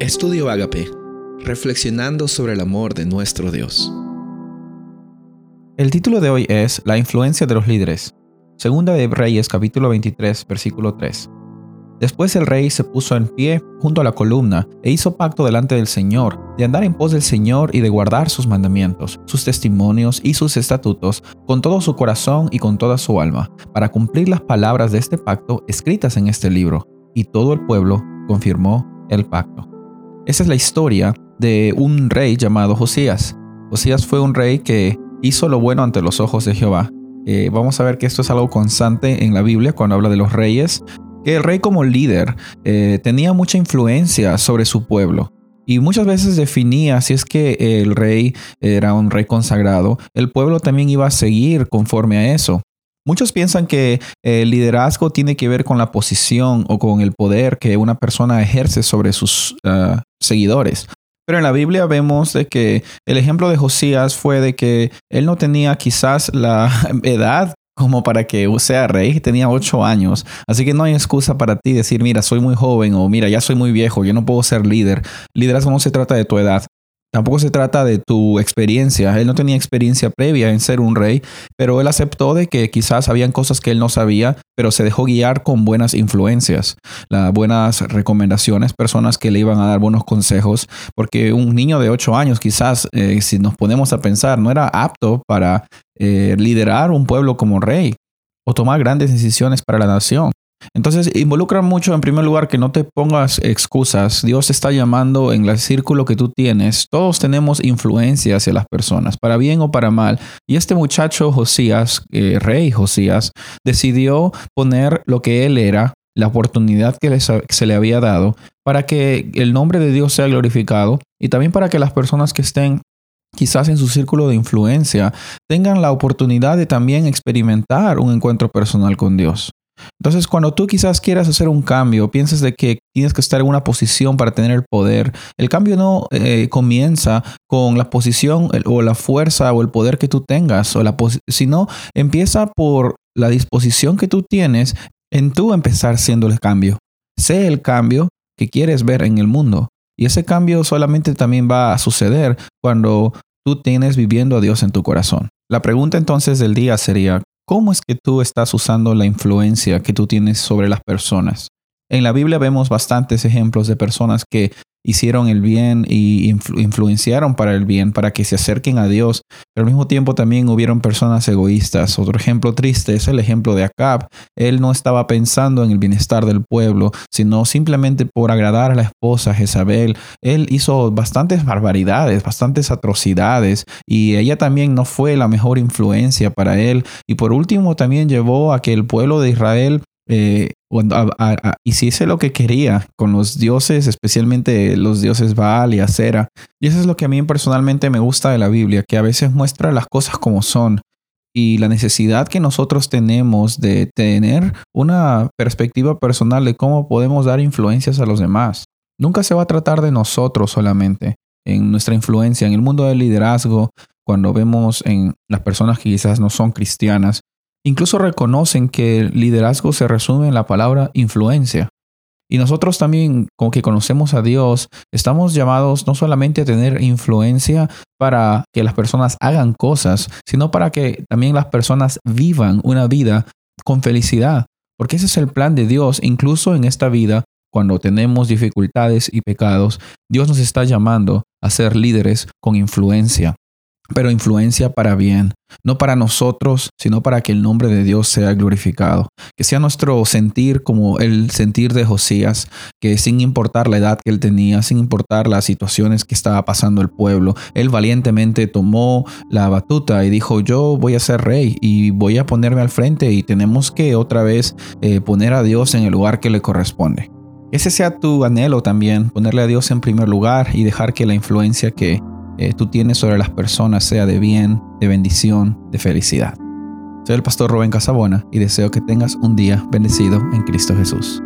Estudio Agape, reflexionando sobre el amor de nuestro Dios. El título de hoy es La influencia de los líderes. Segunda de Reyes capítulo 23 versículo 3. Después el rey se puso en pie junto a la columna e hizo pacto delante del Señor, de andar en pos del Señor y de guardar sus mandamientos, sus testimonios y sus estatutos con todo su corazón y con toda su alma, para cumplir las palabras de este pacto escritas en este libro. Y todo el pueblo confirmó el pacto. Esa es la historia de un rey llamado Josías. Josías fue un rey que hizo lo bueno ante los ojos de Jehová. Eh, vamos a ver que esto es algo constante en la Biblia cuando habla de los reyes, que el rey como líder eh, tenía mucha influencia sobre su pueblo. Y muchas veces definía si es que el rey era un rey consagrado, el pueblo también iba a seguir conforme a eso. Muchos piensan que el liderazgo tiene que ver con la posición o con el poder que una persona ejerce sobre sus ah, seguidores. Pero en la Biblia vemos de que el ejemplo de Josías fue de que él no tenía quizás la edad como para que sea rey, tenía ocho años. Así que no hay excusa para ti decir, mira, soy muy joven o mira, ya soy muy viejo, yo no puedo ser líder. Liderazgo no se trata de tu edad, Tampoco se trata de tu experiencia. Él no tenía experiencia previa en ser un rey, pero él aceptó de que quizás habían cosas que él no sabía, pero se dejó guiar con buenas influencias, las buenas recomendaciones, personas que le iban a dar buenos consejos, porque un niño de 8 años quizás, eh, si nos ponemos a pensar, no era apto para eh, liderar un pueblo como rey o tomar grandes decisiones para la nación. Entonces involucra mucho en primer lugar que no te pongas excusas. Dios está llamando en el círculo que tú tienes. Todos tenemos influencia hacia las personas, para bien o para mal. Y este muchacho Josías, eh, rey Josías, decidió poner lo que él era, la oportunidad que se le había dado, para que el nombre de Dios sea glorificado y también para que las personas que estén quizás en su círculo de influencia tengan la oportunidad de también experimentar un encuentro personal con Dios. Entonces, cuando tú quizás quieras hacer un cambio, piensas de que tienes que estar en una posición para tener el poder, el cambio no eh, comienza con la posición o la fuerza o el poder que tú tengas, o la sino empieza por la disposición que tú tienes en tú empezar siendo el cambio. Sé el cambio que quieres ver en el mundo. Y ese cambio solamente también va a suceder cuando tú tienes viviendo a Dios en tu corazón. La pregunta entonces del día sería, ¿Cómo es que tú estás usando la influencia que tú tienes sobre las personas? En la Biblia vemos bastantes ejemplos de personas que hicieron el bien y influenciaron para el bien, para que se acerquen a Dios, pero al mismo tiempo también hubieron personas egoístas. Otro ejemplo triste es el ejemplo de Acab. Él no estaba pensando en el bienestar del pueblo, sino simplemente por agradar a la esposa Jezabel. Él hizo bastantes barbaridades, bastantes atrocidades, y ella también no fue la mejor influencia para él. Y por último también llevó a que el pueblo de Israel eh, hiciese lo que quería con los dioses, especialmente los dioses Baal y Acera. Y eso es lo que a mí personalmente me gusta de la Biblia, que a veces muestra las cosas como son y la necesidad que nosotros tenemos de tener una perspectiva personal de cómo podemos dar influencias a los demás. Nunca se va a tratar de nosotros solamente en nuestra influencia en el mundo del liderazgo, cuando vemos en las personas que quizás no son cristianas, Incluso reconocen que el liderazgo se resume en la palabra influencia. Y nosotros también, como que conocemos a Dios, estamos llamados no solamente a tener influencia para que las personas hagan cosas, sino para que también las personas vivan una vida con felicidad. Porque ese es el plan de Dios, incluso en esta vida, cuando tenemos dificultades y pecados, Dios nos está llamando a ser líderes con influencia pero influencia para bien, no para nosotros, sino para que el nombre de Dios sea glorificado. Que sea nuestro sentir como el sentir de Josías, que sin importar la edad que él tenía, sin importar las situaciones que estaba pasando el pueblo, él valientemente tomó la batuta y dijo, yo voy a ser rey y voy a ponerme al frente y tenemos que otra vez eh, poner a Dios en el lugar que le corresponde. Ese sea tu anhelo también, ponerle a Dios en primer lugar y dejar que la influencia que eh, tú tienes sobre las personas sea de bien, de bendición, de felicidad. Soy el pastor Rubén Casabona y deseo que tengas un día bendecido en Cristo Jesús.